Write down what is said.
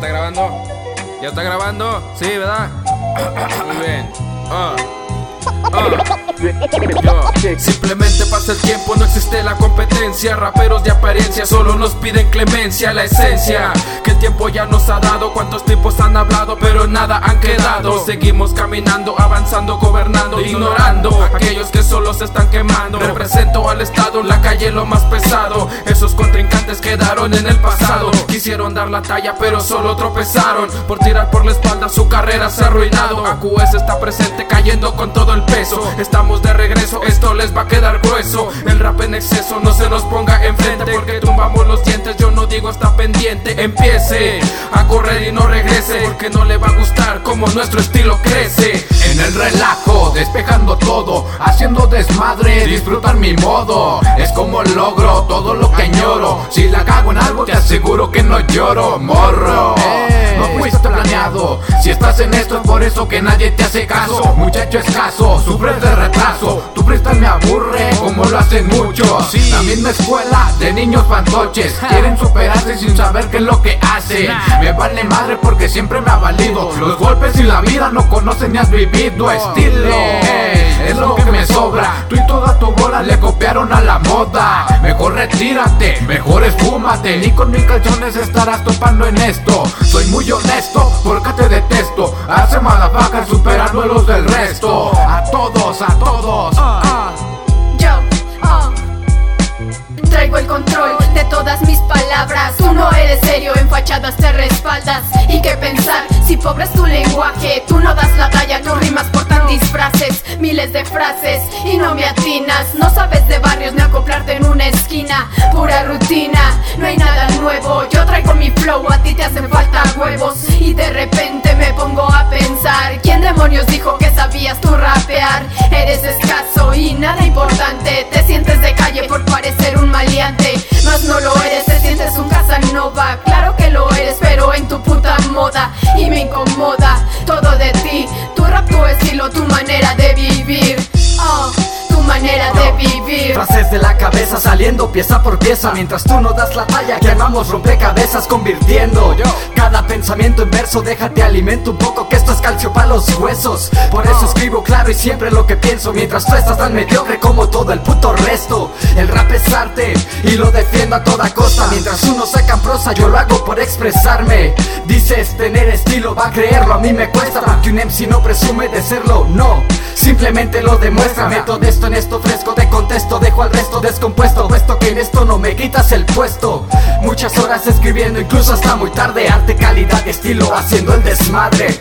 grabando? ¿Ya está grabando? Sí, ¿verdad? Muy bien. Ah. Ah. Simplemente pasa el tiempo, no existe la competencia. Raperos de apariencia solo nos piden clemencia, la esencia que el tiempo nos ha dado. Cuántos tipos han hablado, pero nada han quedado. Seguimos caminando, avanzando, gobernando, ignorando aquellos que solo se están quemando. Represento al Estado, la calle lo más pesado. Esos contrincantes quedaron en el pasado. Quisieron dar la talla, pero solo tropezaron. Por tirar por la espalda, su carrera se ha arruinado. AQS está presente, cayendo con todo el peso. Estamos de regreso, esto les va a quedar grueso. El rap en exceso no se nos ponga enfrente porque tumbamos los dientes. Yo no digo está empiece a correr y no regrese porque no le va a gustar como nuestro estilo crece. En el relajo, despejando todo, haciendo desmadre, disfrutar mi modo. Es como logro todo lo que añoro. Si la cago en algo, te aseguro que no lloro, morro. No fuiste planeado. Si estás en esto es por eso que nadie te hace caso. Muchacho escaso, sufres de retraso. Tu freestyle me aburre como lo muchos. Escuela de niños fantoches. Quieren superarse sin saber qué es lo que hacen. Me vale madre porque siempre me ha valido. Los golpes y la vida no conocen ni has vivido estilo. Es lo que me sobra. Tú y toda tu bola le copiaron a la moda. Mejor retírate, mejor esfúmate. Ni con mis calzones estarás topando en esto. Soy muy honesto porque te detesto. Hace motherfucker superando a los del resto. A todos, a todos. Tú no eres serio, en fachadas te respaldas. ¿Y qué pensar? Si pobre es tu lenguaje, tú no das la talla, tú rimas portan disfraces, miles de frases y no me atinas. No sabes de barrios ni acoplarte en una esquina, pura rutina, no hay nada nuevo. Yo traigo mi flow, a ti te hacen falta huevos. Y de repente me pongo a pensar: Frases de la cabeza saliendo pieza por pieza Mientras tú no das la talla quemamos rompecabezas convirtiendo. Cada pensamiento en verso déjate alimento un poco Que esto es calcio para los huesos. Por eso escribo claro y siempre lo que pienso Mientras tú estás tan mediocre como todo el puto resto. El rap es arte y lo defiendo a toda costa. Mientras unos sacan prosa yo lo hago por expresarme. Dices tener estilo va a creerlo a mí me cuesta. Porque un MC no presume de serlo, no Simplemente lo demuestra. Meto de esto en esto fresco de contesto Dejo al resto descompuesto. Puesto que en esto no me quitas el puesto. Muchas horas escribiendo incluso hasta muy tarde. Arte, calidad, estilo haciendo el desmadre